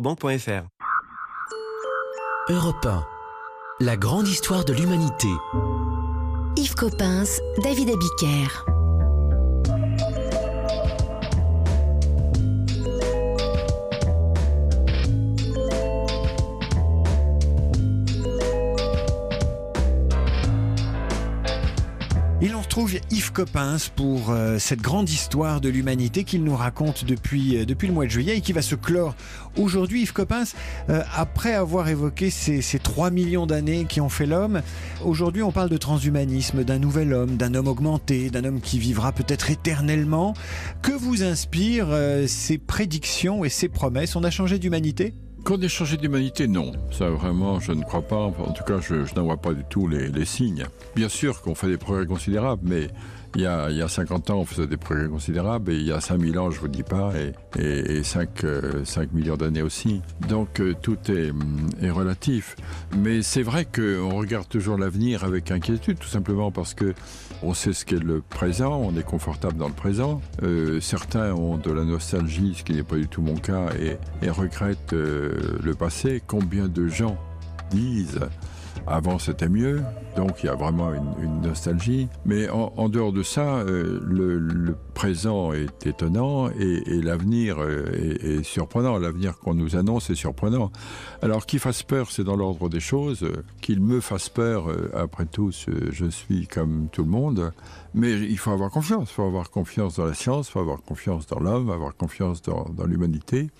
banque.fr. Europe 1. La grande histoire de l'humanité. Yves Coppens, David Abiker. Yves Coppens pour euh, cette grande histoire de l'humanité qu'il nous raconte depuis, euh, depuis le mois de juillet et qui va se clore aujourd'hui. Yves Coppens, euh, après avoir évoqué ces, ces 3 millions d'années qui ont fait l'homme, aujourd'hui on parle de transhumanisme, d'un nouvel homme, d'un homme augmenté, d'un homme qui vivra peut-être éternellement. Que vous inspirent ces prédictions et ces promesses? On a changé d'humanité? Qu'on ait changé d'humanité, non. Ça, vraiment, je ne crois pas. En tout cas, je, n'en vois pas du tout les signes. Bien sûr qu'on fait des progrès considérables, mais il y, a, il y a 50 ans, on faisait des progrès considérables, et il y a 5000 ans, je vous dis pas, et, et, et 5, euh, 5 millions d'années aussi. Donc euh, tout est, est relatif. Mais c'est vrai qu'on regarde toujours l'avenir avec inquiétude, tout simplement parce que on sait ce qu'est le présent, on est confortable dans le présent. Euh, certains ont de la nostalgie, ce qui n'est pas du tout mon cas, et, et regrettent euh, le passé. Combien de gens disent avant c'était mieux, donc il y a vraiment une, nostalgie. Mais en, dehors de ça, euh, le, présent est étonnant et, l'avenir est, est, surprenant. L'avenir qu'on nous annonce est surprenant. Alors qu'il fasse peur, c'est dans l'ordre des choses. Qu'il me fasse peur, euh, après tout, je suis comme tout le monde. Mais il faut avoir confiance. Il faut avoir confiance dans la science, il faut avoir confiance dans l'homme, avoir confiance dans l'humanité.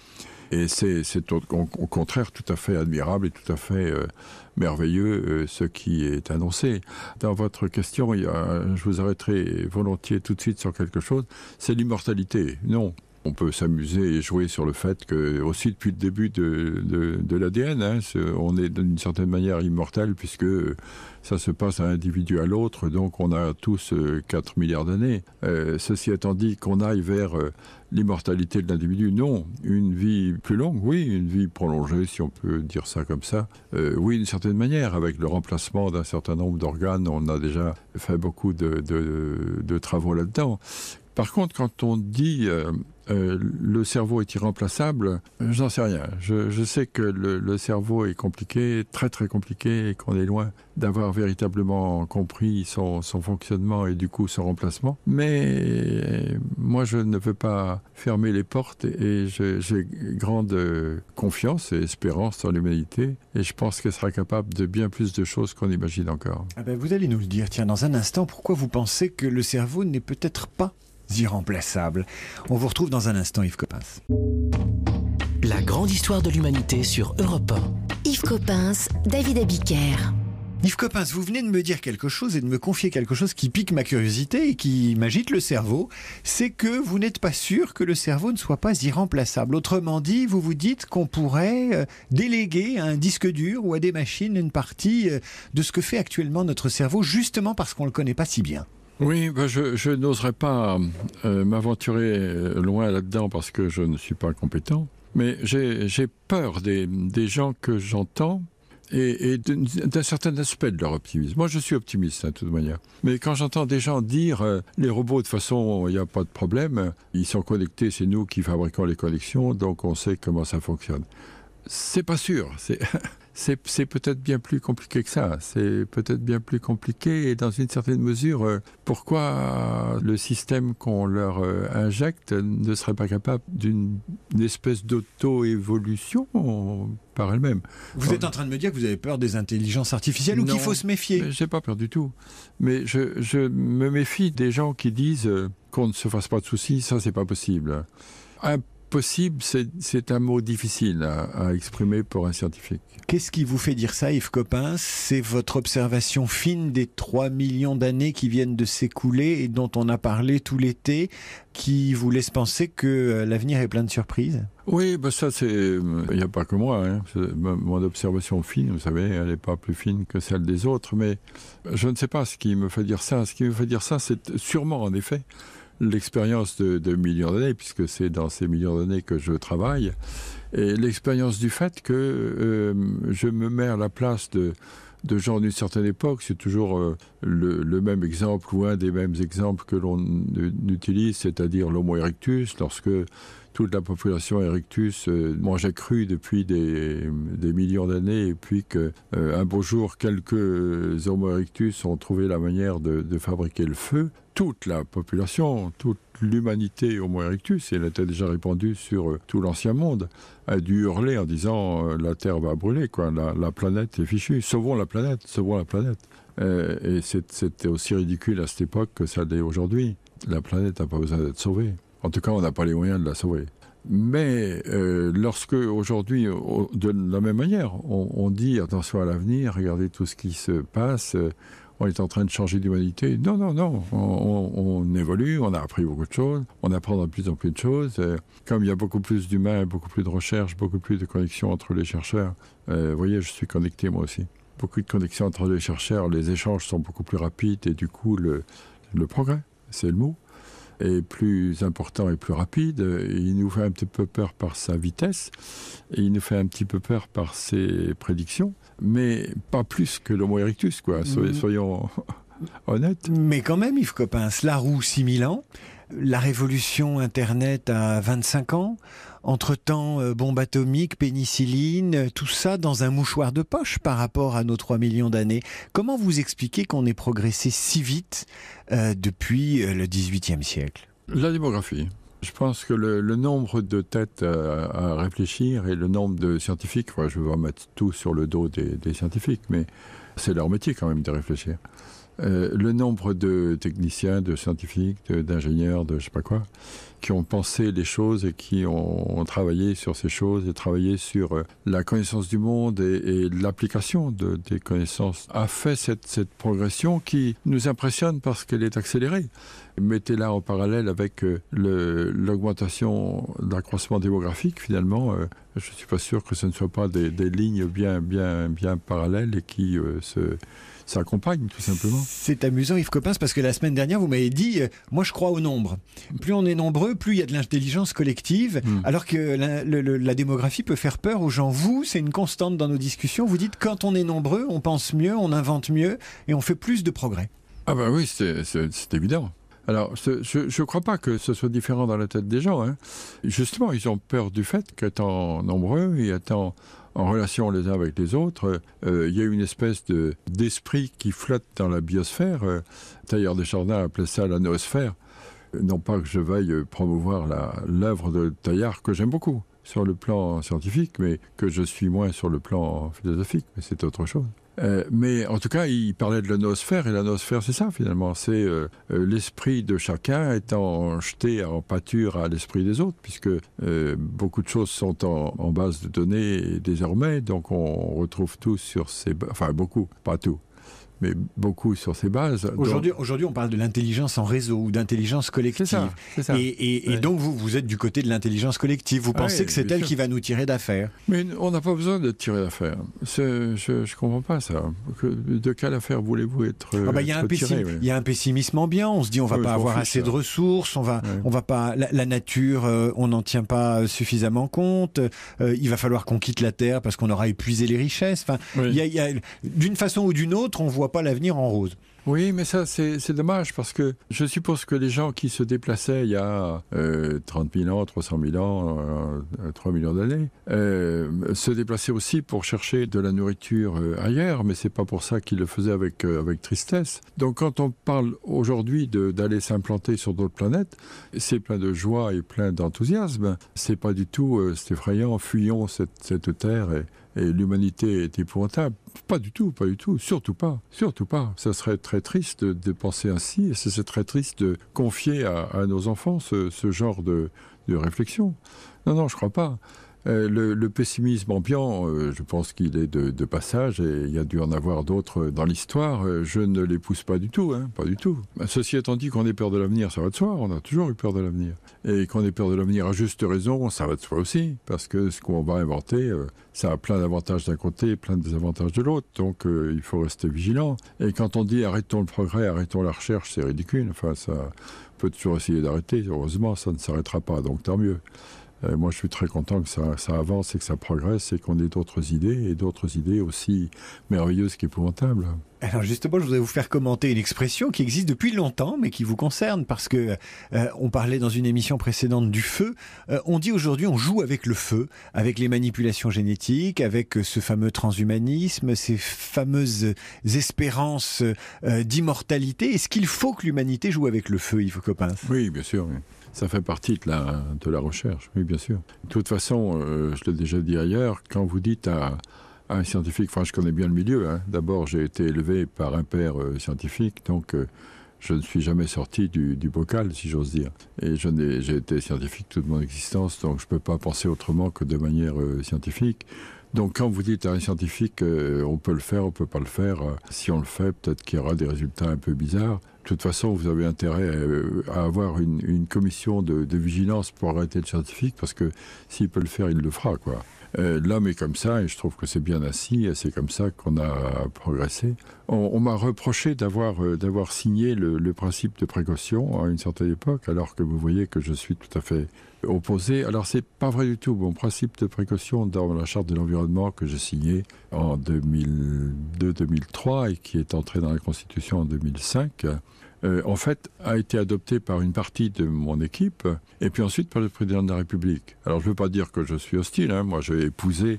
Et c'est au, contraire tout à fait admirable et tout à fait euh, merveilleux euh, ce qui est annoncé. Dans votre question, je vous arrêterai volontiers tout de suite sur quelque chose, c'est l'immortalité. Non. On peut s'amuser et jouer sur le fait que aussi depuis le début de, de, l'ADN, hein, on est d'une certaine manière immortel puisque ça se passe d'un individu à l'autre, donc on a tous euh, 4 milliards d'années. Euh, ceci étant dit qu'on aille vers euh, l'immortalité de l'individu, non. Une vie plus longue, oui, une vie prolongée, si on peut dire ça comme ça. Euh, oui, d'une certaine manière, avec le remplacement d'un certain nombre d'organes, on a déjà fait beaucoup de, de, travaux là-dedans. Par contre, quand on dit euh, euh, le cerveau est irremplaçable, j'en sais rien. Je, sais que le, cerveau est compliqué, très très compliqué, et qu'on est loin d'avoir véritablement compris son, fonctionnement et du coup son remplacement. Mais moi, je ne veux pas fermer les portes et j'ai grande confiance et espérance dans l'humanité et je pense qu'elle sera capable de bien plus de choses qu'on imagine encore. Ah ben vous allez nous le dire, tiens, dans un instant, pourquoi vous pensez que le cerveau n'est peut-être pas irremplaçable. On vous retrouve dans un instant, Yves Coppens. La grande histoire de l'humanité sur Europe 1. Yves Coppens, David Abiker. Yves Coppens, vous venez de me dire quelque chose et de me confier quelque chose qui pique ma curiosité et qui m'agite le cerveau, c'est que vous n'êtes pas sûr que le cerveau ne soit pas irremplaçable. Autrement dit, vous vous dites qu'on pourrait euh, déléguer à un disque dur ou à des machines une partie euh, de ce que fait actuellement notre cerveau, justement parce qu'on ne le connaît pas si bien. Oui, ben je, je n'oserais pas euh, m'aventurer loin là-dedans parce que je ne suis pas compétent. Mais j'ai peur des, gens que j'entends et, d'un certain aspect de leur optimisme. Moi, je suis optimiste, hein, de toute manière. Mais quand j'entends des gens dire euh, les robots, de toute façon, il n'y a pas de problème, ils sont connectés, c'est nous qui fabriquons les connexions, donc on sait comment ça fonctionne. C'est pas sûr. peut-être bien plus compliqué que ça. C'est peut-être bien plus compliqué et dans une certaine mesure, euh, pourquoi le système qu'on leur euh, injecte ne serait pas capable d'une espèce d'auto-évolution par elle-même? Vous êtes en train de me dire que vous avez peur des intelligences artificielles non, ou qu'il faut se méfier? J'ai pas peur du tout. Mais je, je me méfie des gens qui disent euh, qu'on ne se fasse pas de soucis, ça c'est pas possible. Un possible, c'est un mot difficile à, à, exprimer pour un scientifique. Qu'est-ce qui vous fait dire ça, Yves Coppens C'est votre observation fine des 3 millions d'années qui viennent de s'écouler et dont on a parlé tout l'été, qui vous laisse penser que l'avenir est plein de surprises? Oui, bah ça, c'est. Il n'y a pas que moi. Hein. Mon observation fine, vous savez, elle n'est pas plus fine que celle des autres, mais je ne sais pas ce qui me fait dire ça. Ce qui me fait dire ça, c'est sûrement, en effet, l'expérience de, millions d'années, puisque c'est dans ces millions d'années que je travaille, et l'expérience du fait que euh, je me mets à la place de, gens d'une certaine époque, c'est toujours euh, le, même exemple ou un des mêmes exemples que l'on utilise, c'est-à-dire l'Homo erectus, lorsque toute la population Erectus euh, mangeait cru depuis des, millions d'années et puis que euh, beau jour quelques Homo erectus ont trouvé la manière de fabriquer le feu, toute la population, toute l'humanité Homo erectus, et elle était déjà répandue sur euh, tout l'ancien monde, a dû hurler en disant euh, la Terre va brûler, quoi, la, la planète est fichue, sauvons la planète, sauvons la planète. Euh, et c'était aussi ridicule à cette époque que ça l'est aujourd'hui. La planète n'a pas besoin d'être sauvée. En tout cas, on n'a pas les moyens de la sauver. Mais lorsque aujourd'hui, au- de la même manière, on, on dit attention à l'avenir, regardez tout ce qui se passe, on est en train de changer d'humanité. Non, non, non, on, on- évolue, on a appris beaucoup de choses, on apprend de plus en plus de choses. Comme il y a beaucoup plus d'humains, beaucoup plus de recherches, beaucoup plus de connexions entre les chercheurs, euh, vous voyez, je suis connecté moi aussi. Beaucoup de connexions entre les chercheurs, les échanges sont beaucoup plus rapides et du coup, le, le progrès, c'est le mot, est plus important et plus rapide. Il nous fait un petit peu peur par sa vitesse et il nous fait un petit peu peur par ses prédictions, mais pas plus que l'Homo erectus, quoi. Mhm. Soyons honnêtes. Mais quand même, Yves Coppens, la roue 6000 ans, la révolution Internet à 25 ans, entre-temps euh, bombe atomique, pénicilline, euh, tout ça dans un mouchoir de poche par rapport à nos 3 millions d'années. Comment vous expliquez qu'on ait progressé si vite euh, depuis le 18e siècle? La démographie. Je pense que le, nombre de têtes à, réfléchir et le nombre de scientifiques, je vais pas mettre tout sur le dos des, des scientifiques, mais c'est leur métier quand même de réfléchir. Euh, le nombre de techniciens, de scientifiques, de- d'ingénieurs, de, je sais pas quoi, qui ont pensé les choses et qui ont, travaillé sur ces choses et travaillé sur euh, la connaissance du monde et, l'application de, des connaissances, a fait cette, progression qui nous impressionne parce qu'elle est accélérée. Mettez-la en parallèle avec euh, l'augmentation, l'accroissement démographique, finalement, je ne suis pas sûr que ce ne soit pas des, des lignes bien, bien, bien parallèles et qui euh, se s'accompagnent tout simplement. C'est amusant Yves Coppens parce que la semaine dernière vous m'avez dit euh, moi je crois au nombre. Plus on est nombreux, plus il y a de l'intelligence collective Mm. alors que la, le- le- la démographie peut faire peur aux gens. Vous, c'est une constante dans nos discussions, vous dites quand on est nombreux, on pense mieux, on invente mieux et on fait plus de progrès. Ah ben oui, c'est évident. Alors, je ne crois pas que ce soit différent dans la tête des gens. hein. Justement, ils ont peur du fait qu'étant nombreux et étant en relation les uns avec les autres, euh, il y a une espèce de- d'esprit qui flotte dans la biosphère. Euh, Tailleur Desjardins appelait ça la noosphère. Euh, Non pas que je veuille promouvoir l'œuvre de Taillard, que j'aime beaucoup sur le plan scientifique, mais que je suis moins sur le plan philosophique, mais c'est autre chose. Euh, mais en tout cas, il parlait de la noosphère, et la noosphère, c'est ça finalement. C'est euh, euh, l'esprit de chacun étant jeté en pâture à l'esprit des autres, puisque beaucoup de choses sont en, base de données désormais, donc on retrouve tout sur ces... Enfin, beaucoup, pas tout, mais beaucoup sur ces bases. Donc, Aujourd'hui, aujourd'hui, on parle de l'intelligence en réseau ou d'intelligence c'est collective. ça, c'est ça. Et, et- et Ouais. donc vous, vous êtes du côté de l'intelligence collective. Vous Ah pensez que c'est elle sûr. qui va nous tirer d'affaire? Mais on n'a pas besoin de tirer d'affaire. C'est- Je ne comprends pas ça. Que- de quelle affaire voulez-vous être Ah bah, Il y, tiré, ouais. il y a un pessimisme ambiant. On se dit on va Oui, pas avoir fiche, assez ça. de ressources, on va, on va pas la, la nature, euh, on n'en tient pas suffisamment compte. euh, il va falloir qu'on quitte la terre parce qu'on aura épuisé les richesses. Enfin, Oui. il y a- il y a- d'une façon ou d'une autre, on voit pas l'avenir en rose. Oui, mais ça, c'est dommage parce que je suppose que les gens qui se déplaçaient il y a euh, 30 000 ans, 300 000 ans, euh, 3 millions d'années, euh, se déplaçaient aussi pour chercher de la nourriture euh, ailleurs, mais c'est pas pour ça qu'ils le faisaient avec, euh, avec tristesse. Donc quand on parle aujourd'hui d'aller s'implanter sur d'autres planètes, c'est plein de joie et plein d'enthousiasme. C'est pas du tout euh, c'est effrayant, fuyons cette, cette terre et, et l'humanité est épouvantable. Pas du tout, pas du tout, surtout pas, surtout pas. Ça serait très triste de, penser ainsi et ce serait très triste de confier à, nos enfants ce, ce genre de, de réflexion. Non, non, je crois pas. Euh, le, pessimisme ambiant, euh, je pense qu'il est de, passage et il y a dû en avoir d'autres dans l'histoire. Euh, je ne les pousse pas du tout, hein, pas du tout. Ceci étant dit qu'on ait peur de l'avenir, ça va de soi, on a toujours eu peur de l'avenir. Et qu'on ait peur de l'avenir à juste raison, ça va de soi aussi, parce que ce qu'on va inventer, ça a plein d'avantages d'un côté et plein de désavantages de l'autre, donc il faut rester vigilant. Et quand on dit arrêtons le progrès, arrêtons la recherche, c'est ridicule, enfin ça peut toujours essayer d'arrêter, heureusement ça ne s'arrêtera pas, donc tant mieux. Euh, moi, je suis très content que ça, ça avance et que ça progresse et qu'on ait d'autres idées et d'autres idées aussi merveilleuses qu'épouvantables. Alors justement, je voudrais vous faire commenter une expression qui existe depuis longtemps, mais qui vous concerne, parce que euh, on parlait dans une émission précédente du feu. Euh, on dit aujourd'hui, on joue avec le feu, avec les manipulations génétiques, avec ce fameux transhumanisme, ces fameuses espérances euh, d'immortalité. Est-ce qu'il faut que l'humanité joue avec le feu, Yves Coppens Oui, bien sûr. oui. Ça fait partie de la, recherche, oui, bien sûr. De toute façon, euh, je l'ai déjà dit ailleurs, quand vous dites à, un scientifique, enfin, je connais bien le milieu. hein. D'abord, j'ai été élevé par un père euh, scientifique, donc euh, je ne suis jamais sorti du, bocal, si j'ose dire. Et j'ai été scientifique toute mon existence, donc je ne peux pas penser autrement que de manière scientifique. Donc quand vous dites à un scientifique, on peut le faire, on peut pas le faire, si on le fait, peut-être qu'il y aura des résultats un peu bizarres. De toute façon, vous avez intérêt euh, à avoir une, commission de, vigilance pour arrêter le scientifique, parce que s'il peut le faire, il le fera. Euh, L'homme est comme ça, et je trouve que c'est bien assis, et c'est comme ça qu'on a progressé. On, m'a reproché d'avoir euh, signé le principe de précaution à une certaine époque, alors que vous voyez que je suis tout à fait opposé. Alors c'est pas vrai du tout. Mon principe de précaution dans la charte de l'environnement que j'ai signé en 2002-2003 et qui est entré dans la Constitution en 2005, euh, en fait, a été adopté par une partie de mon équipe et puis ensuite par le président de la République. Alors je ne veux pas dire que je suis hostile. hein. Moi, j'ai épousé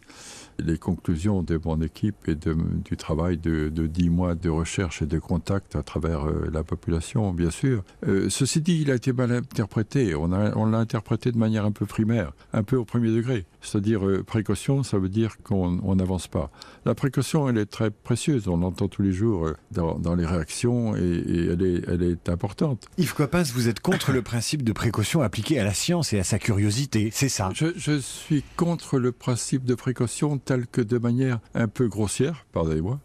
les conclusions de mon équipe et de, du travail de, de 10 mois de recherche et de contact à travers euh, la population, bien sûr. Euh, ceci dit, il a été mal interprété. On a- on l'a interprété de manière un peu primaire, un peu au premier degré. C'est-à-dire, euh, précaution, ça veut dire qu'on on n'avance pas. La précaution, elle est très précieuse. On l'entend tous les jours dans, dans les réactions et, et elle, est, elle est importante. Yves Coppens, vous êtes contre le principe de précaution appliqué à la science et à sa curiosité, c'est ça? Je, je suis contre le principe de précaution tel que de manière un peu grossière, pardonnez-moi,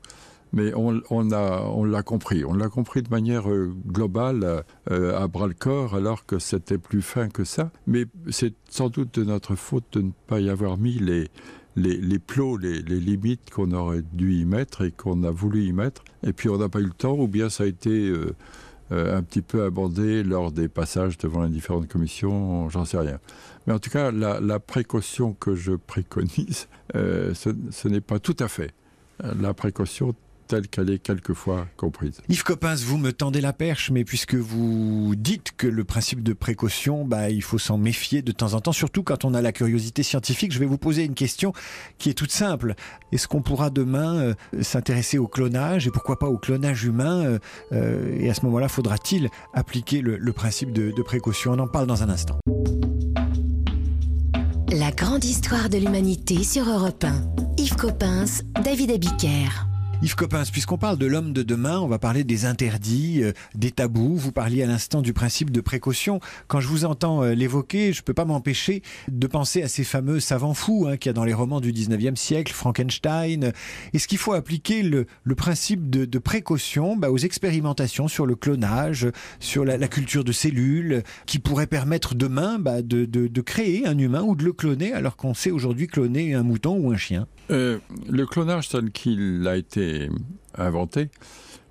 mais on, a- on l'a compris. On l'a compris de manière euh, globale, euh, à bras le corps, alors que c'était plus fin que ça. Mais c'est sans doute de notre faute de ne pas y avoir mis les, les, plots, les, limites qu'on aurait dû y mettre et qu'on a voulu y mettre. Et puis on n'a pas eu le temps, ou bien ça a été euh, un petit peu abordé lors des passages devant les différentes commissions, j'en sais rien. Mais en tout cas, la, précaution que je préconise, euh, ce, n'est pas tout à fait euh, la précaution telle qu'elle est quelquefois comprise. Yves Coppens, vous me tendez la perche, mais puisque vous dites que le principe de précaution, bah, il faut s'en méfier de temps en temps, surtout quand on a la curiosité scientifique, je vais vous poser une question qui est toute simple. Est-ce qu'on pourra demain euh, s'intéresser au clonage et pourquoi pas au clonage humain euh, euh, Et à ce moment-là, faudra-t-il appliquer le, le principe de, de précaution? On en parle dans un instant. La grande histoire de l'humanité sur Europe 1. Yves Coppens, David Abiker. Yves Coppens, puisqu'on parle de l'homme de demain, on va parler des interdits, euh, des tabous. Vous parliez à l'instant du principe de précaution. Quand je vous entends euh, l'évoquer, je ne peux pas m'empêcher de penser à ces fameux savants fous hein, qu'il y a dans les romans du 19e siècle, Frankenstein. Est-ce qu'il faut appliquer le, principe de, précaution bah, aux expérimentations sur le clonage, sur la, culture de cellules, qui pourraient permettre demain bah, de créer un humain ou de le cloner, alors qu'on sait aujourd'hui cloner un mouton ou un chien? Euh, le clonage tel qu'il a été inventé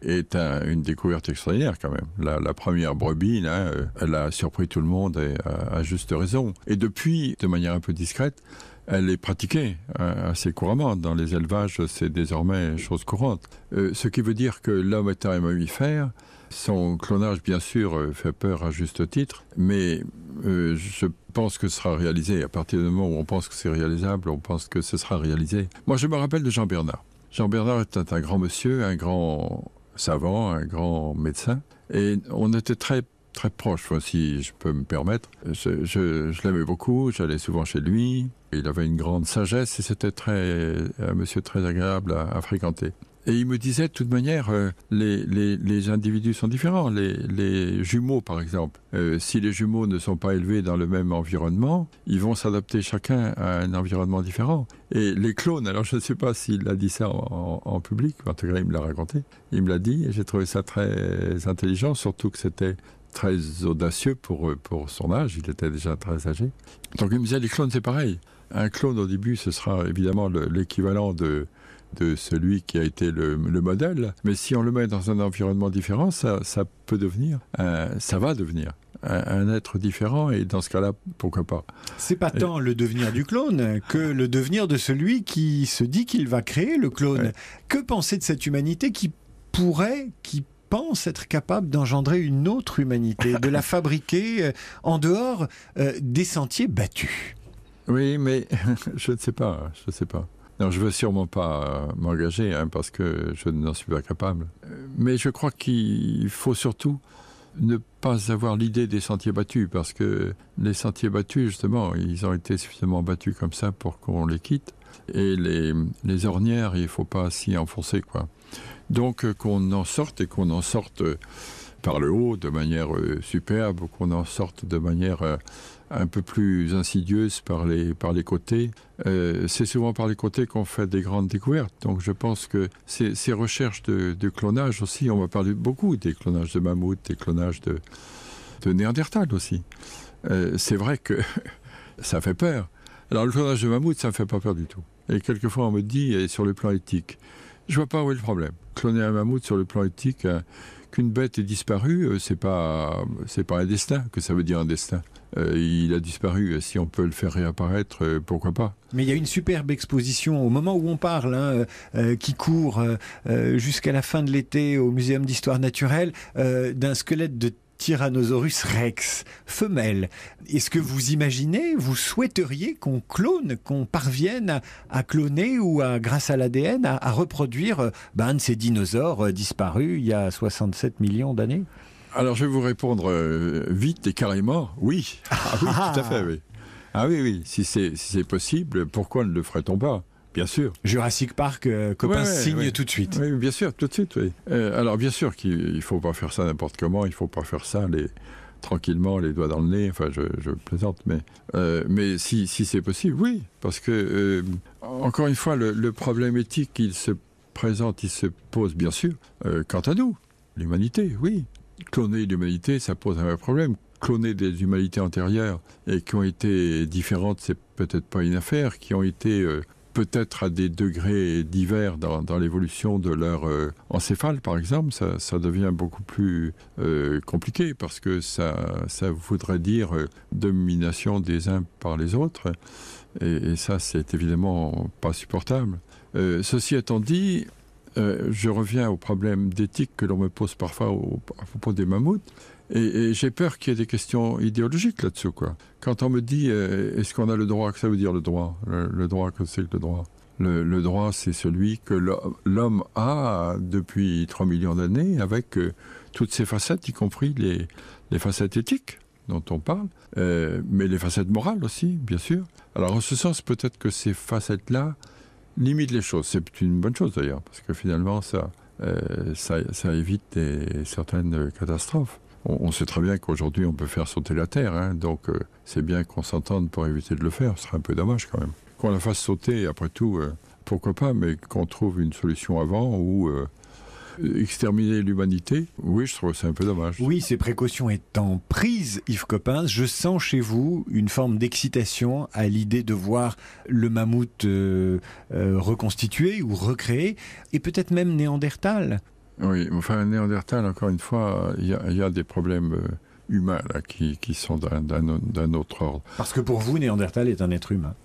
est un- une découverte extraordinaire quand même. La, première brebis, euh, elle a surpris tout le monde et à, juste raison. Et depuis, de manière un peu discrète, elle est pratiquée euh, assez couramment. Dans les élevages, c'est désormais chose courante. Ce qui veut dire que l'homme étant un mammifère, son clonage, bien sûr, fait peur à juste titre, mais euh, je pense que ce sera réalisé. À partir du moment où on pense que c'est réalisable, on pense que ce sera réalisé. Moi, je me rappelle de Jean Bernard. Jean Bernard était un grand monsieur, un grand savant, un grand médecin, et on était très très proches, enfin, si je peux me permettre. Je, l'aimais beaucoup, j'allais souvent chez lui. Il avait une grande sagesse et c'était un monsieur très agréable à fréquenter. Et il me disait de toute manière, euh, les, les, les individus sont différents. Les, les jumeaux, par exemple, euh, si les jumeaux ne sont pas élevés dans le même environnement, ils vont s'adapter chacun à un environnement différent. Et les clones, alors je ne sais pas s'il a dit ça en, public, en tout cas il me l'a raconté, il me l'a dit et j'ai trouvé ça très intelligent, surtout que c'était très audacieux pour, pour son âge, il était déjà très âgé. Donc il me disait, les clones c'est pareil. un clone au début, ce sera évidemment l'équivalent de, de celui qui a été le, le, modèle. Mais si on le met dans un environnement différent, ça, ça peut devenir, ça va devenir un, être différent. Et dans ce cas-là, pourquoi pas? C'est pas tant le devenir du clone que le devenir de celui qui se dit qu'il va créer le clone. Ouais. Que penser de cette humanité qui pourrait, qui pense être capable d'engendrer une autre humanité, de la fabriquer euh, en dehors euh, des sentiers battus? Oui, mais je ne sais pas, je ne sais pas. Non, je veux sûrement pas euh, m'engager hein, parce que je n'en suis pas capable. Mais je crois qu'il faut surtout ne pas avoir l'idée des sentiers battus parce que les sentiers battus, justement, ils ont été suffisamment battus comme ça pour qu'on les quitte. Et les, les ornières, il ne faut pas s'y enfoncer, quoi. Donc euh, qu'on en sorte et qu'on en sorte euh, par le haut de manière euh, superbe, qu'on en sorte de manière euh, un peu plus insidieuse par les, par les côtés. Euh, C'est souvent par les côtés qu'on fait des grandes découvertes. Donc je pense que ces, recherches de, clonage aussi, on va parler beaucoup des clonages de mammouth, des clonages de, de néandertal aussi. Euh, C'est vrai que ça fait peur. Alors le clonage de mammouth, ça ne fait pas peur du tout. Et quelquefois on me dit, et sur le plan éthique, je vois pas où est le problème. Cloner un mammouth sur le plan éthique, euh, qu'une bête est disparue, euh, c'est pas c'est pas un destin que ça veut dire un destin? Euh, il a disparu. Si on peut le faire réapparaître, euh, pourquoi pas Mais il y a une superbe exposition au moment où on parle, hein, euh, qui court jusqu'à la fin de l'été au Muséum d'histoire naturelle, d'un squelette de Tyrannosaurus rex, femelle. Est-ce que vous imaginez, vous souhaiteriez qu'on clone, qu'on parvienne à, cloner ou à, grâce à l'ADN, à, reproduire ben, de ces dinosaures disparus il y a 67 millions d'années? Alors je vais vous répondre euh, vite et carrément, oui. Ah, oui, tout à fait, oui. Ah oui, oui, si c'est si possible, pourquoi ne le ferait-on pas? Bien sûr. Jurassic Park, euh, copain, ouais, signe ouais. tout de suite. Oui, bien sûr, tout de suite, oui. Euh, alors, bien sûr qu'il ne faut pas faire ça n'importe comment, il ne faut pas faire ça les, tranquillement, les doigts dans le nez, enfin, je, je plaisante, mais, euh, mais si, si c'est possible, oui. Parce que, encore une fois, le, le problème éthique, il se présente, il se pose, bien sûr, quant à nous, l'humanité, oui. Cloner l'humanité, ça pose un vrai problème cloner des humanités antérieures et qui ont été différentes, c'est peut-être pas une affaire, qui ont été euh, peut-être à des degrés divers dans, l'évolution de leur euh, encéphale, par exemple, ça, devient beaucoup plus euh, compliqué parce que ça, ça voudrait dire domination des uns par les autres. Et, ça, c'est évidemment pas supportable. Ceci étant dit, euh, je reviens au problème d'éthique que l'on me pose parfois à propos des mammouths. Et, j'ai peur qu'il y ait des questions idéologiques là-dessus. Quand on me dit euh, est-ce qu'on a le droit, que ça veut dire le droit? Le, droit, que c'est que le droit? Le, droit, c'est celui que l'homme a depuis 3 millions d'années avec euh, toutes ses facettes, y compris les, facettes éthiques dont on parle, mais les facettes morales aussi, bien sûr. Alors en ce sens, peut-être que ces facettes-là limitent les choses. C'est une bonne chose d'ailleurs, parce que finalement, ça, euh, ça, évite certaines catastrophes. On, sait très bien qu'aujourd'hui on peut faire sauter la terre hein, donc euh, c'est bien qu'on s'entende pour éviter de le faire. Ce serait un peu dommage quand même. Qu'on la fasse sauter après tout euh, pourquoi pas mais qu'on trouve une solution avant ou exterminer l'humanité oui je trouve c'est un peu dommage oui ces précautions étant prises Yves Coppens je sens chez vous une forme d'excitation à l'idée de voir le mammouth euh, euh, reconstitué ou recréé et peut-être même néandertal Oui, enfin, néandertal, encore une fois, il y, y, a des problèmes euh, humains là, qui, qui sont d'un autre ordre. Parce que pour vous, néandertal est un être humain.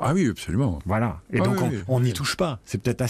Ah oui, absolument. Voilà. Et ah donc, oui, on n'y touche pas. C'est peut-être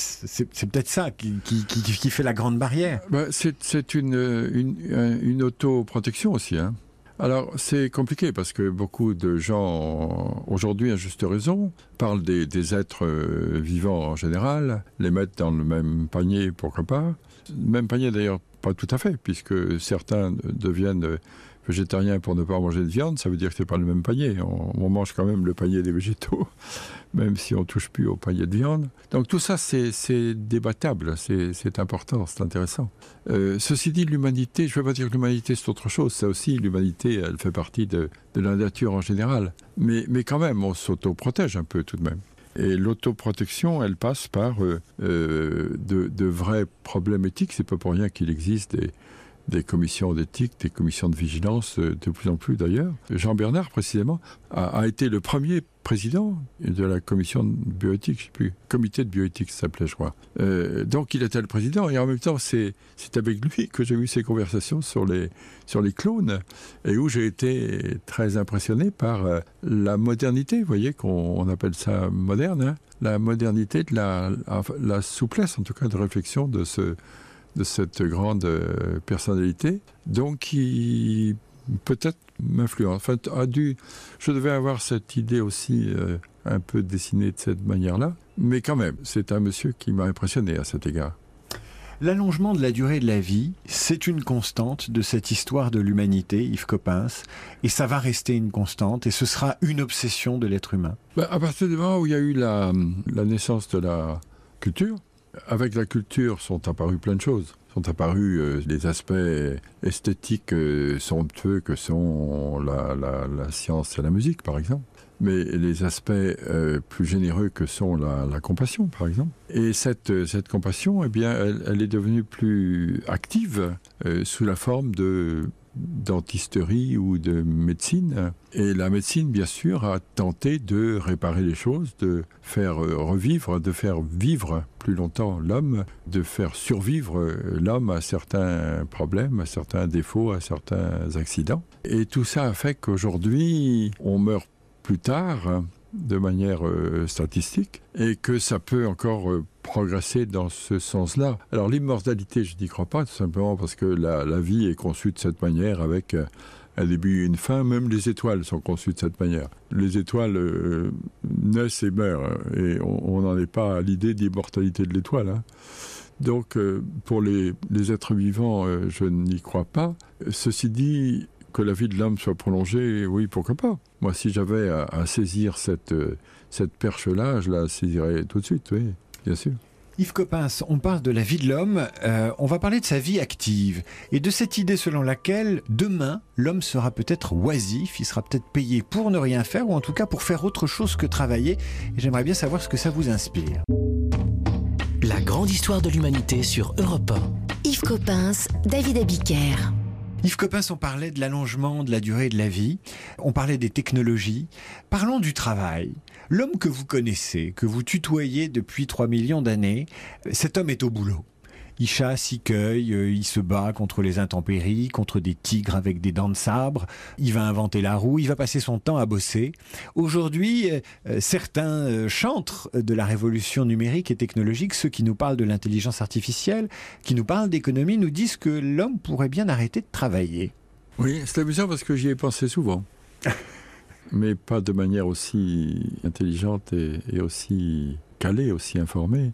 peut, ça qui, qui, qui, qui fait la grande barrière. Ben, c'est une, une, une autoprotection aussi. Hein. Alors, c'est compliqué parce que beaucoup de gens, aujourd'hui, à juste raison, parlent des, des êtres euh, vivants en général, les mettent dans le même panier, pourquoi pas. Même panier d'ailleurs, pas tout à fait, puisque certains deviennent végétariens pour ne pas manger de viande, ça veut dire que c'est pas le même panier. On, mange quand même le panier des végétaux, même si on touche plus au panier de viande. Donc tout ça, c'est débattable, c'est important, c'est intéressant. Euh, ceci dit, l'humanité, je ne veux pas dire que l'humanité c'est autre chose, ça aussi, l'humanité, elle fait partie de, la nature en général. Mais, quand même, on s'auto-protège un peu tout de même. Et l'autoprotection, elle passe par euh, euh, de, de vrais problèmes éthiques. C'est pas pour rien qu'il existe des, des commissions d'éthique, des commissions de vigilance, euh, de plus en plus d'ailleurs. Jean Bernard, précisément, a, été le premier président de la commission de bioéthique, je sais plus, comité de bioéthique ça s'appelait, je crois. Euh, donc il était le président et en même temps, c'est avec lui que j'ai eu ces conversations sur les, sur les clones et où j'ai été très impressionné par euh, la modernité, vous voyez, qu'on appelle ça moderne, hein, la modernité de la, la souplesse, en tout cas, de réflexion de ce de cette grande euh, personnalité, donc qui peut-être m'influence. Enfin, a dû, je devais avoir cette idée aussi euh, un peu dessinée de cette manière-là, mais quand même, c'est un monsieur qui m'a impressionné à cet égard. L'allongement de la durée de la vie, c'est une constante de cette histoire de l'humanité, Yves Coppens, et ça va rester une constante, et ce sera une obsession de l'être humain. Ben, à partir du moment où il y a eu la, la naissance de la culture, avec la culture sont apparues plein de choses. Sont apparus euh, des aspects esthétiques euh, somptueux que sont la, science et la musique, par exemple. Mais les aspects euh, plus généreux que sont la, compassion, par exemple. Et cette, cette compassion, eh bien, elle, elle est devenue plus active euh, sous la forme de dentisterie ou de médecine. Et la médecine, bien sûr, a tenté de réparer les choses, de faire revivre, de faire vivre plus longtemps l'homme, de faire survivre l'homme à certains problèmes, à certains défauts, à certains accidents. Et tout ça a fait qu'aujourd'hui, on meurt plus tard de manière euh, statistique et que ça peut encore euh, progresser dans ce sens-là. Alors l'immortalité, je n'y crois pas, tout simplement parce que la, vie est conçue de cette manière avec euh, un début et une fin. Même les étoiles sont conçues de cette manière. Les étoiles naissent et meurent et on n'en est pas à l'idée d'immortalité de l'étoile. Hein. Donc pour les, les, êtres vivants, je n'y crois pas. Ceci dit, que la vie de l'homme soit prolongée, oui, pourquoi pas. Moi, si j'avais à, à, saisir cette, cette perche-là, je la saisirais tout de suite, oui, bien sûr. Yves Coppens, on parle de la vie de l'homme, euh, on va parler de sa vie active et de cette idée selon laquelle demain, l'homme sera peut-être oisif, il sera peut-être payé pour ne rien faire ou en tout cas pour faire autre chose que travailler. Et j'aimerais bien savoir ce que ça vous inspire. La grande histoire de l'humanité sur Europe 1. Yves Coppens, David Abiker. Yves Coppens, on parlait de l'allongement de la durée de la vie, on parlait des technologies. Parlons du travail. L'homme que vous connaissez, que vous tutoyez depuis 3 millions d'années, cet homme est au boulot. Il chasse, il cueille, il se bat contre les intempéries, contre des tigres avec des dents de sabre. Il va inventer la roue, il va passer son temps à bosser. Aujourd'hui, certains chantres de la révolution numérique et technologique, ceux qui nous parlent de l'intelligence artificielle, qui nous parlent d'économie, nous disent que l'homme pourrait bien arrêter de travailler. Oui, c'est amusant parce que j'y ai pensé souvent. mais pas de manière aussi intelligente et, et aussi calé, aussi informé.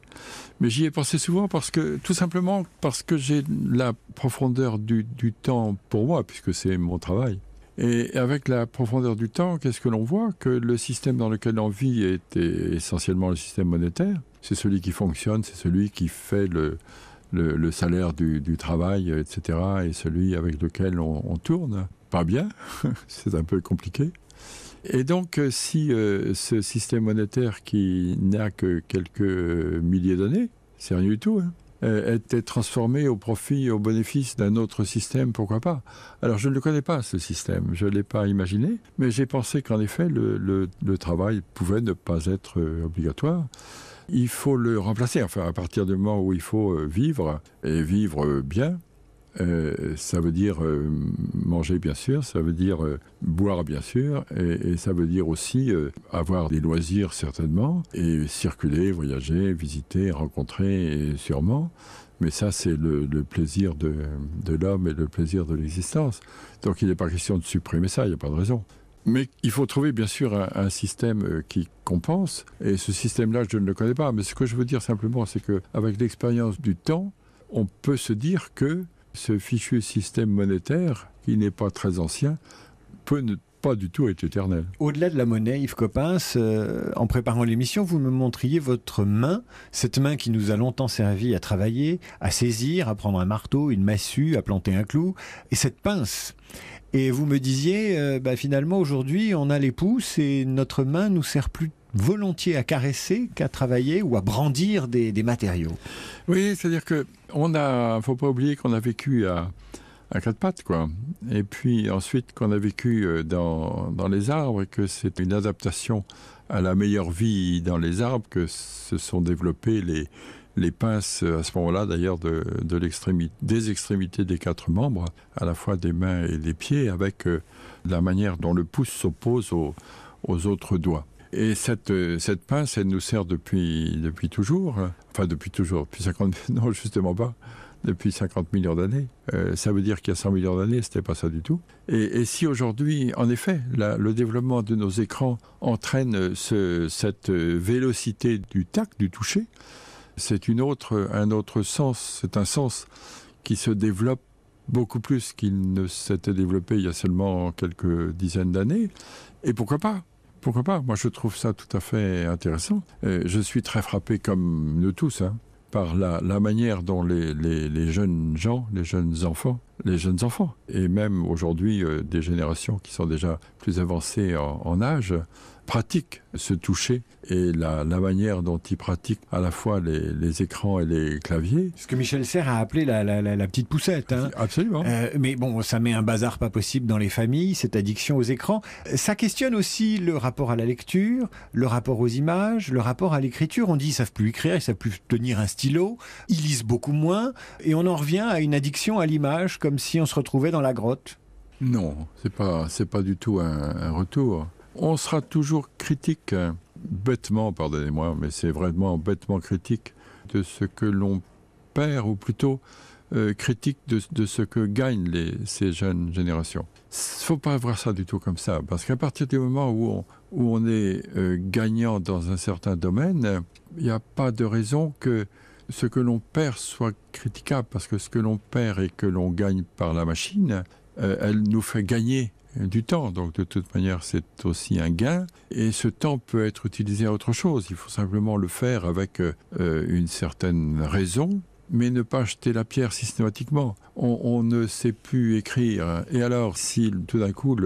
Mais j'y ai pensé souvent parce que, tout simplement, parce que j'ai la profondeur du, temps pour moi, puisque c'est mon travail. Et avec la profondeur du temps, qu'est-ce que l'on voit? Que le système dans lequel on vit est essentiellement le système monétaire. C'est celui qui fonctionne, c'est celui qui fait le, salaire du, travail, etc. et celui avec lequel on tourne. Pas bien, c'est un peu compliqué. Et donc, si euh, ce système monétaire qui n'a que quelques milliers d'années, c'est rien du tout, hein, euh, était transformé au profit, au bénéfice d'un autre système, pourquoi pas? Alors, je ne le connais pas, ce système, je ne l'ai pas imaginé, mais j'ai pensé qu'en effet, le, travail pouvait ne pas être obligatoire. Il faut le remplacer, enfin, à partir du moment où il faut vivre, et vivre bien, Euh, ça veut dire euh, manger bien sûr, ça veut dire euh, boire bien sûr et, ça veut dire aussi avoir des loisirs certainement et circuler, voyager, visiter, rencontrer sûrement. Mais ça c'est le, plaisir de, l'homme et le plaisir de l'existence. Donc il n'est pas question de supprimer ça, il n'y a pas de raison. Mais il faut trouver bien sûr un, système qui compense et ce système là je ne le connais pas mais ce que je veux dire simplement c'est que avec l'expérience du temps on peut se dire que ce fichu système monétaire, qui n'est pas très ancien, peut ne pas du tout être éternel. Au-delà de la monnaie, Yves Coppens, euh, en préparant l'émission, vous me montriez votre main, cette main qui nous a longtemps servi à travailler, à saisir, à prendre un marteau, une massue, à planter un clou, et cette pince. Et vous me disiez, euh, bah, finalement, aujourd'hui, on a les pouces et notre main nous sert plus volontiers à caresser qu'à travailler ou à brandir des, matériaux. Oui, c'est-à-dire que on a, faut pas oublier qu'on a vécu à, quatre pattes, quoi. Et puis ensuite qu'on a vécu euh, dans, les arbres et que c'est une adaptation à la meilleure vie dans les arbres que se sont développées les, pinces à ce moment-là, d'ailleurs, de, l'extrémité, des extrémités des quatre membres, à la fois des mains et des pieds, avec euh, la manière dont le pouce s'oppose aux autres doigts. Et cette, euh, cette pince, elle nous sert depuis, toujours, enfin depuis toujours, depuis 50, non justement pas, depuis 50 millions d'années. Euh, ça veut dire qu'il y a 100 millions d'années, c'était pas ça du tout. Et, si aujourd'hui, en effet, le développement de nos écrans entraîne ce, cette vélocité du tact, du toucher, c'est un autre sens, c'est un sens qui se développe beaucoup plus qu'il ne s'était développé il y a seulement quelques dizaines d'années. Et pourquoi pas? Pourquoi pas? Moi, je trouve ça tout à fait intéressant. Je suis très frappé, comme nous tous, hein, par la, manière dont les, jeunes gens, les jeunes enfants, les jeunes enfants, et même aujourd'hui euh, des générations qui sont déjà plus avancées en âge, pratiquent ce toucher et la, la manière dont ils pratiquent à la fois les, les écrans et les claviers. Ce que Michel Serres a appelé la, la, la, la petite poussette. Hein. Absolument. Euh, mais bon, ça met un bazar pas possible dans les familles, cette addiction aux écrans. Ça questionne aussi le rapport à la lecture, le rapport aux images, le rapport à l'écriture. On dit ils savent plus écrire, ils savent plus tenir un stylo, ils lisent beaucoup moins, et on en revient à une addiction à l'image, comme si on se retrouvait dans la grotte. Non, c'est pas c'est pas du tout un, un retour. On sera toujours critique, euh, bêtement, pardonnez-moi, mais c'est vraiment bêtement critique de ce que l'on perd, ou plutôt euh, critique de, ce que gagnent ces jeunes générations. Il faut pas voir ça du tout comme ça, parce qu'à partir du moment où on, est euh, gagnant dans un certain domaine, il n'y a pas de raison que ce que l'on perd soit critiquable, parce que ce que l'on perd et que l'on gagne par la machine, elle nous fait gagner du temps. Donc de toute manière, c'est aussi un gain. Et ce temps peut être utilisé à autre chose. Il faut simplement le faire avec euh, une certaine raison, mais ne pas jeter la pierre systématiquement. On, on ne sait plus écrire. Et alors, si tout d'un coup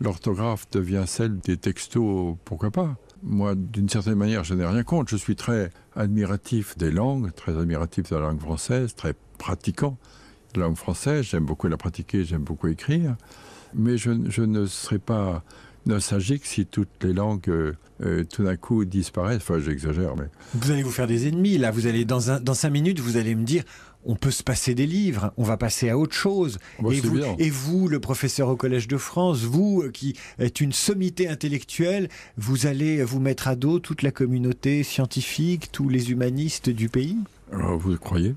l'orthographe devient celle des textos, pourquoi pas? Moi, d'une certaine manière, je n'ai rien contre. Je suis très admiratif des langues, très admiratif de la langue française, très pratiquant de la langue française. J'aime beaucoup la pratiquer, j'aime beaucoup écrire. Mais je, je ne serais pas nostalgique si toutes les langues euh, euh, tout d'un coup disparaissent. Enfin, j'exagère, mais... Vous allez vous faire des ennemis, là. Vous allez, dans, un, dans cinq minutes, vous allez me dire on peut se passer des livres, on va passer à autre chose. Et, vous, bien. et vous, le professeur au Collège de France, vous euh, qui êtes une sommité intellectuelle, vous allez vous mettre à dos toute la communauté scientifique, tous les humanistes du pays? Alors, vous croyez?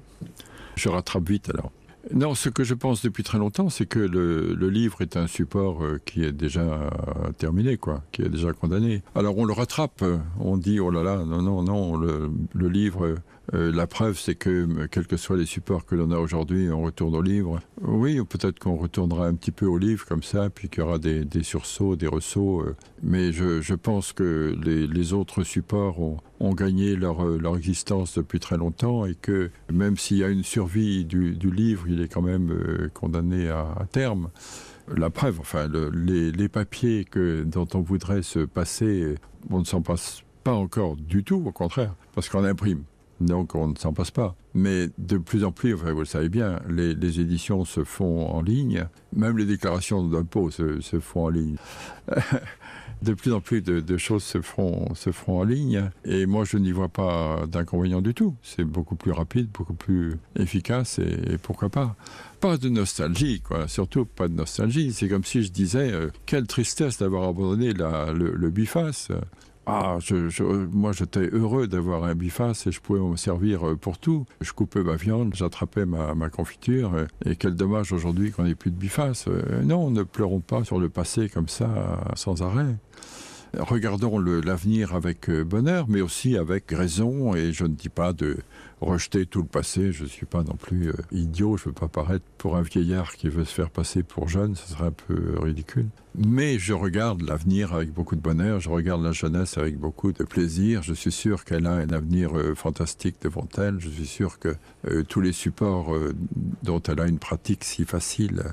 Je rattrape vite alors. Non, ce que je pense depuis très longtemps, c'est que le, livre est un support euh, qui est déjà terminé, quoi, qui est déjà condamné. Alors on le rattrape, on dit oh là là, non, non, non, le livre, euh, la preuve, c'est que euh, quels que soient les supports que l'on a aujourd'hui, on retourne au livre. Oui, ou peut-être qu'on retournera un petit peu au livre comme ça, puis qu'il y aura des, sursauts, des ressauts. euh, mais je, pense que les, autres supports ont, gagné leur, existence depuis très longtemps et que même s'il y a une survie du, livre, il est quand même condamné à, terme. La preuve, enfin, le, les, les papiers que, dont on voudrait se passer, on ne s'en passe pas encore du tout, au contraire, parce qu'on imprime. Donc on ne s'en passe pas. Mais de plus en plus, vous le savez bien, les, éditions se font en ligne, même les déclarations d'impôts se, font en ligne. de plus en plus de, choses se feront, se en ligne et moi je n'y vois pas d'inconvénient du tout. C'est beaucoup plus rapide, beaucoup plus efficace et, pourquoi pas. Pas de nostalgie, quoi. surtout pas de nostalgie. C'est comme si je disais euh, quelle tristesse d'avoir abandonné le, le biface. Ah, moi j'étais heureux d'avoir un biface et je pouvais me servir euh, pour tout. Je coupais ma viande, j'attrapais ma, confiture euh, et quel dommage aujourd'hui qu'on n'ait plus de biface. Euh, non, ne pleurons pas sur le passé comme ça sans arrêt. Regardons l'avenir avec bonheur, mais aussi avec raison, et je ne dis pas de rejeter tout le passé, je ne suis pas non plus euh, idiot, je ne veux pas paraître pour un vieillard qui veut se faire passer pour jeune, ce serait un peu ridicule. Mais je regarde l'avenir avec beaucoup de bonheur, je regarde la jeunesse avec beaucoup de plaisir, je suis sûr qu'elle a un avenir euh, fantastique devant elle, je suis sûr que euh, tous les supports dont elle a une pratique si facile,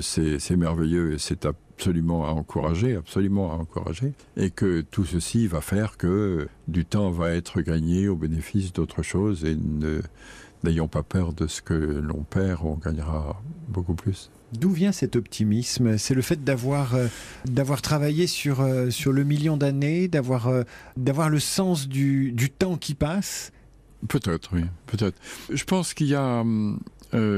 c'est merveilleux et c'est absolument à encourager, absolument à encourager, et que tout ceci va faire que du temps va être gagné au bénéfice d'autre chose et n'ayons pas peur de ce que l'on perd, on gagnera beaucoup plus. D'où vient cet optimisme? C'est le fait d'avoir euh, d'avoir travaillé sur euh, sur le million d'années, d'avoir euh, d'avoir le sens du, du temps qui passe? Peut-être, oui, peut-être. Je pense qu'il y a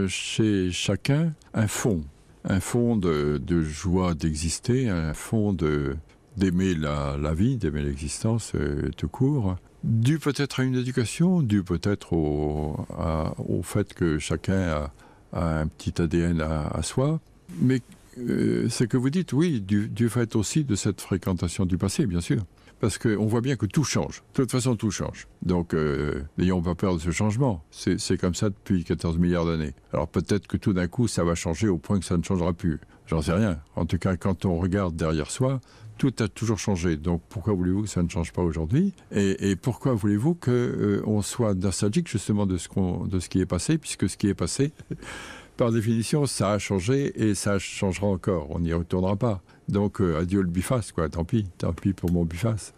chez chacun un fond, un fond de, de joie d'exister, un fond de d'aimer la, la, vie, d'aimer l'existence tout court, dû peut-être à une éducation, dû peut-être au, au fait que chacun a un petit ADN à, soi. Mais euh, ce que vous dites, oui, du, du, fait aussi de cette fréquentation du passé, bien sûr. Parce qu'on voit bien que tout change. De toute façon, tout change. Donc, euh, n'ayons pas peur de ce changement. C'est comme ça depuis 14 milliards d'années. Alors peut-être que tout d'un coup, ça va changer au point que ça ne changera plus. J'en sais rien. En tout cas, quand on regarde derrière soi, tout a toujours changé. Donc pourquoi voulez-vous que ça ne change pas aujourd'hui? Et, pourquoi voulez-vous qu'on euh, soit nostalgique justement de ce, de ce qui est passé, puisque ce qui est passé, par définition, ça a changé et ça changera encore. On n'y retournera pas. Donc euh, adieu le biface, quoi. Tant pis, tant pis pour mon biface.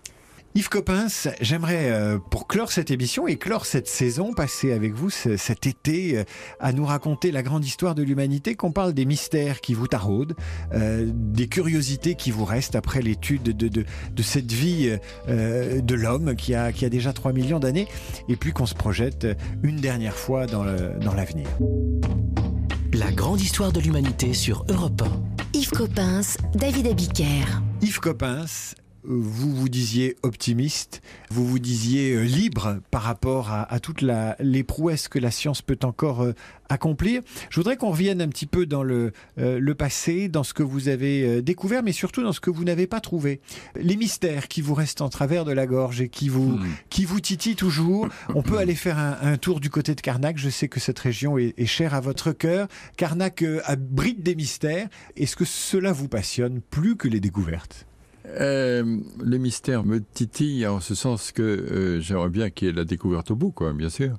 Yves Coppens, j'aimerais, euh, pour clore cette émission et clore cette saison, passer avec vous cet été euh, à nous raconter la grande histoire de l'humanité, qu'on parle des mystères qui vous taraudent, euh, des curiosités qui vous restent après l'étude de, de, de, cette vie de l'homme qui a, qui a déjà 3 millions d'années, et puis qu'on se projette une dernière fois dans l'avenir. la grande histoire de l'humanité sur Europe 1. Yves Coppens, David Abiker. Yves Coppens, vous vous disiez optimiste, vous vous disiez euh, libre par rapport à, toutes les prouesses que la science peut encore euh, accomplir. Je voudrais qu'on revienne un petit peu dans le, euh, le passé, dans ce que vous avez découvert, mais surtout dans ce que vous n'avez pas trouvé. Les mystères qui vous restent en travers de la gorge et qui vous, hmm. qui vous titillent toujours. On peut aller faire un, tour du côté de Carnac. Je sais que cette région est, est chère à votre cœur. Carnac abrite des mystères. Est-ce que cela vous passionne plus que les découvertes? Euh, les mystères me titillent en ce sens que euh, j'aimerais bien qu'il y ait la découverte au bout, quoi, bien sûr.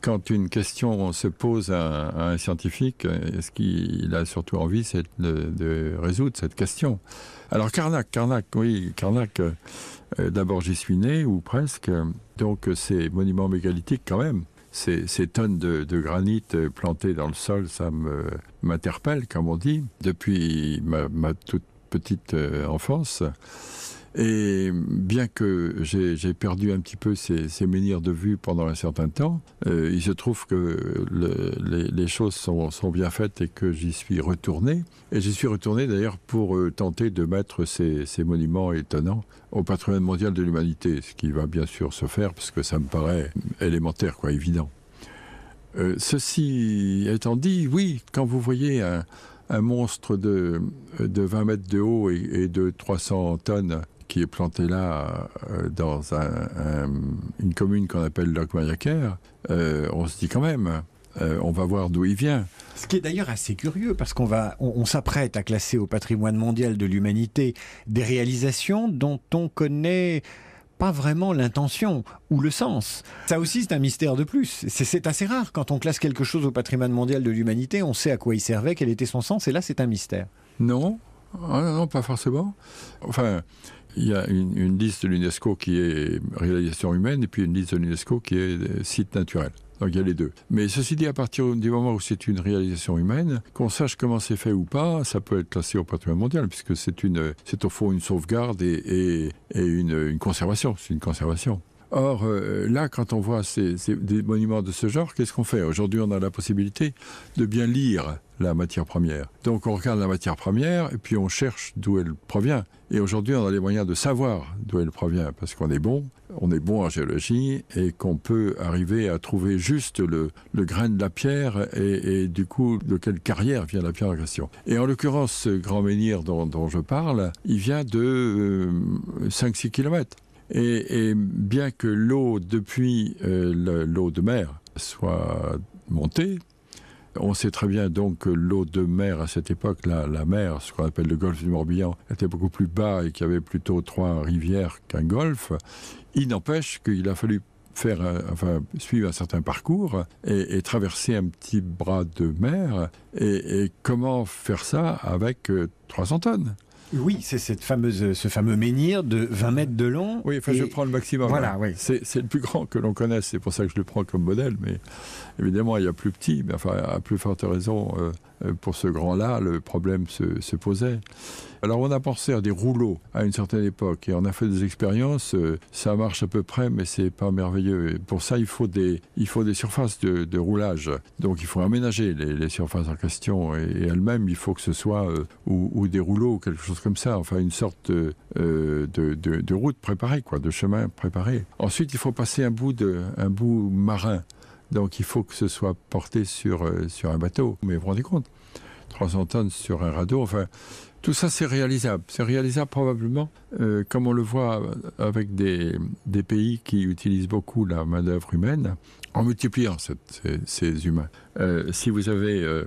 Quand une question se pose à, un scientifique, euh, ce qu'il a surtout envie, c'est de, résoudre cette question? Alors Karnak, Karnak, oui, euh, d'abord j'y suis né, ou presque, donc ces monuments mégalithiques quand même. Ces, tonnes de, granit plantés dans le sol, ça m'interpelle, comme on dit, depuis ma toute petite euh, enfance. Et bien que j'ai perdu un petit peu ces, ces, menhirs de vue pendant un certain temps, euh, il se trouve que le, les, choses sont, bien faites et que j'y suis retourné. Et j'y suis retourné d'ailleurs pour euh, tenter de mettre ces, monuments étonnants au patrimoine mondial de l'humanité, ce qui va bien sûr se faire parce que ça me paraît élémentaire, quoi, évident. Ceci étant dit, oui, quand vous voyez un, un monstre de, de 20 mètres de haut et, et de 300 tonnes qui est planté là euh, dans un, un, une commune qu'on appelle Locmayaker, euh, on se dit quand même, euh, on va voir d'où il vient. Ce qui est d'ailleurs assez curieux parce qu'on on, on s'apprête à classer au patrimoine mondial de l'humanité des réalisations dont on connaît pas vraiment l'intention ou le sens. Ça aussi, c'est un mystère de plus. C'est assez rare. Quand on classe quelque chose au patrimoine mondial de l'humanité, on sait à quoi il servait, quel était son sens, et là, c'est un mystère. Non, ah, non, non, pas forcément. Enfin, il y a une, liste de l'UNESCO qui est réalisation humaine, et puis une liste de l'UNESCO qui est site naturel. Donc il y a les deux. Mais ceci dit, à partir du moment où c'est une réalisation humaine, qu'on sache comment c'est fait ou pas, ça peut être classé au patrimoine mondial, puisque c'est c'est au fond une sauvegarde et, une conservation. C'est une conservation. Or, euh, là, quand on voit ces, des monuments de ce genre, qu'est-ce qu'on fait? Aujourd'hui, on a la possibilité de bien lire la matière première. Donc, on regarde la matière première et puis on cherche d'où elle provient. Et aujourd'hui, on a les moyens de savoir d'où elle provient parce qu'on est bon, on est bon en géologie et qu'on peut arriver à trouver juste le, grain de la pierre et, du coup, de quelle carrière vient la pierre en question. Et en l'occurrence, ce grand menhir dont, dont je parle, il vient de euh, 5-6 kilomètres. Et, bien que l'eau depuis euh, l'eau de mer soit montée, on sait très bien donc que l'eau de mer à cette époque, la, la mer, ce qu'on appelle le golfe du Morbihan, était beaucoup plus bas et qu'il y avait plutôt trois rivières qu'un golfe. Il n'empêche qu'il a fallu faire suivre un certain parcours et, traverser un petit bras de mer et, comment faire ça avec euh, 300 tonnes? Oui, c'est cette fameuse, ce fameux menhir de 20 mètres de long. Oui, enfin, Et- je prends le maximum. Voilà, oui. C'est le plus grand que l'on connaisse, c'est pour ça que je le prends comme modèle, mais évidemment, il y a plus petit, mais enfin, à plus forte raison, euh, pour ce grand-là, le problème se, posait. Alors, on a pensé à des rouleaux à une certaine époque, et on a fait des expériences, euh, ça marche à peu près, mais c'est pas merveilleux. Pour ça, il faut des, il faut des surfaces de, roulage. Donc, il faut aménager les, surfaces en question, et, elles-mêmes, il faut que ce soit euh, ou, ou des rouleaux, ou quelque chose comme ça, enfin, une sorte euh, de- de route préparée, quoi, de chemin préparé. Ensuite, il faut passer un bout, de, un bout marin. Donc, il faut que ce soit porté sur, euh, sur un bateau. Mais vous vous rendez compte 300 tonnes sur un radeau, enfin, tout ça, c'est réalisable. C'est réalisable probablement, euh, comme on le voit avec des, des pays qui utilisent beaucoup la main-d'œuvre humaine, en multipliant ces, humains. Euh, si vous avez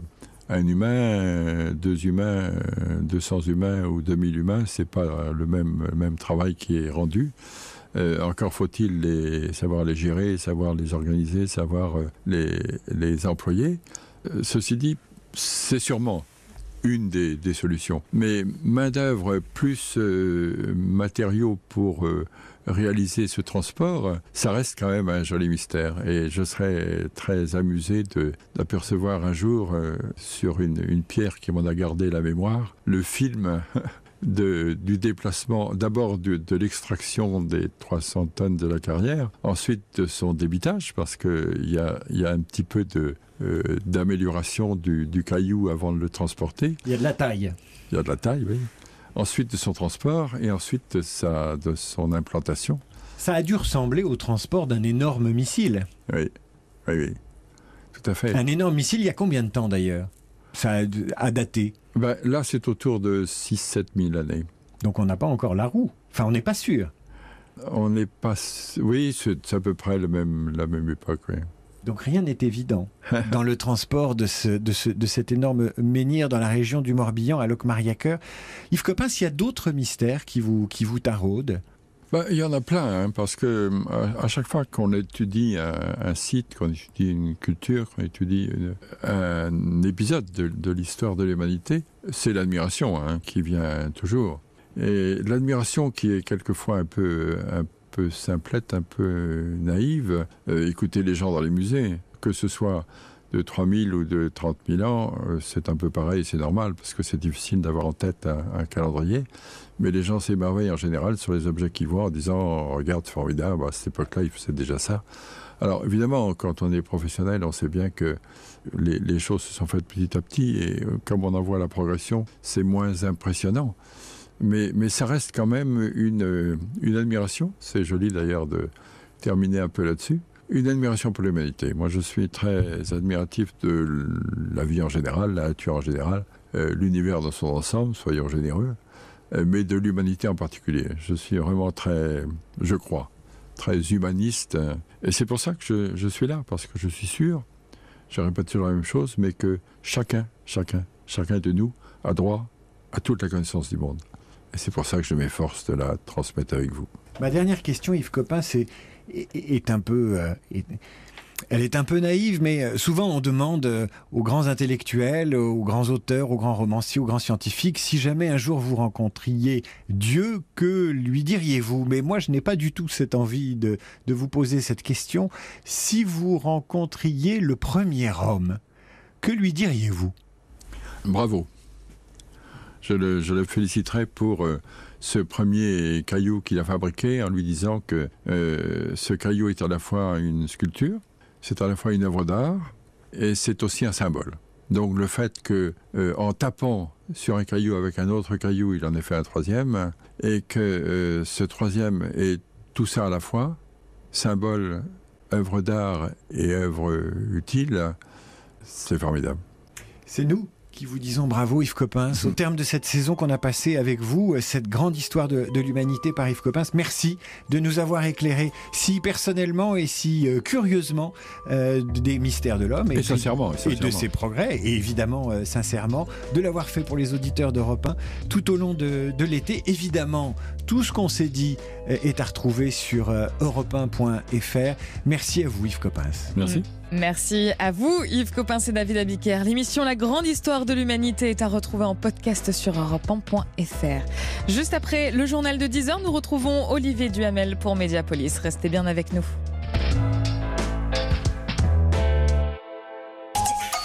un humain, deux humains, euh, 200 humains ou 2000 humains, c'est pas le même, le même travail qui est rendu. Euh, encore faut-il savoir les gérer, savoir les organiser, savoir euh, les, employer. Euh, ceci dit, c'est sûrement une des, solutions. Mais main-d'œuvre plus matériaux pour réaliser ce transport, ça reste quand même un joli mystère. Et je serais très amusé d'apercevoir un jour sur une pierre qui m'en a gardé la mémoire le film. de- du déplacement, d'abord de, de l'extraction des 300 tonnes de la carrière, ensuite de son débitage, parce qu'il y a, y a un petit peu de, euh, d'amélioration du, du caillou avant de le transporter. Il y a de la taille. Il y a de la taille, oui. Ensuite de son transport et ensuite de, sa, de son implantation. Ça a dû ressembler au transport d'un énorme missile. Oui, oui, oui. Tout à fait. Un énorme missile, il y a combien de temps d'ailleurs? Ça a, a daté. Ben, là, c'est autour de 6-7 000 années. Donc on n'a pas encore la roue. Enfin, on n'est pas sûr. On n'est pas... Oui, c'est à peu près le même, la même époque, oui. Donc rien n'est évident dans le transport de, ce, de, ce- de cet énorme menhir dans la région du Morbihan à Locmariaqueur. Yves Copin, s'il y a d'autres mystères qui vous, qui vous taraudent, Ben, il y en a plein, hein, parce que euh, à, chaque fois qu'on étudie un, site, qu'on étudie une culture, qu'on étudie un épisode de, l'histoire de l'humanité, c'est l'admiration hein, qui vient toujours. Et l'admiration qui est quelquefois un peu, un peu simplette, un peu naïve. Euh, écoutez les gens dans les musées, que ce soit de 3000 ou de 30 000 ans, euh, c'est un peu pareil, c'est normal, parce que c'est difficile d'avoir en tête un, calendrier. Mais les gens s'émerveillent en général sur les objets qu'ils voient en disant Regarde, formidable, à cette époque-là, il faisait déjà ça. Alors évidemment, quand on est professionnel, on sait bien que les, choses se sont faites petit à petit et euh, comme on en voit la progression, c'est moins impressionnant. Mais, ça reste quand même euh, une admiration. C'est joli d'ailleurs de terminer un peu là-dessus. Une admiration pour l'humanité. Moi, je suis très admiratif de la vie en général, la nature en général, euh, l'univers dans son ensemble, soyons généreux, euh, mais de l'humanité en particulier. Je suis vraiment très, je crois, très humaniste. euh, Et c'est pour ça que je, je suis là, parce que je suis sûr, je répète toujours la même chose, mais que chacun, chacun, chacun de nous a droit à toute la connaissance du monde. Et c'est pour ça que je m'efforce de la transmettre avec vous. Ma dernière question, Yves Copin, c'est est, un peu, euh, elle est un peu naïve, mais euh, souvent on demande euh, aux grands intellectuels, aux grands auteurs, aux grands romanciers, aux grands scientifiques, si jamais un jour vous rencontriez Dieu, que lui diriez-vous? Mais moi, je n'ai pas du tout cette envie de, vous poser cette question. Si vous rencontriez le premier homme, que lui diriez-vous? Bravo. Je le, féliciterai pour ce premier caillou qu'il a fabriqué en lui disant que euh, ce caillou est à la fois une sculpture, c'est à la fois une œuvre d'art et c'est aussi un symbole. Donc le fait que euh, en tapant sur un caillou avec un autre caillou, il en ait fait un troisième et que euh, ce troisième est tout ça à la fois, symbole, œuvre d'art et œuvre utile, c'est formidable. C'est nous qui vous disons bravo Yves Coppens. Au terme de cette saison qu'on a passée avec vous, euh, cette grande histoire de, de l'humanité par Yves Coppens, merci de nous avoir éclairé si personnellement et si euh, curieusement euh, des mystères de l'homme Et sincèrement, et et de ses progrès, et évidemment euh, sincèrement, de l'avoir fait pour les auditeurs d'Europe 1 tout au long de, de l'été. Évidemment, tout ce qu'on s'est dit euh, est à retrouver sur euh, europe1.fr. Merci à vous Yves Coppens. Merci. Merci à vous, Yves Copin et David Abiker. L'émission La Grande Histoire de de l'humanité est à retrouver en podcast sur europe1.fr. Juste après le journal de 10h, nous retrouvons Olivier Duhamel pour Mediapolis. Restez bien avec nous.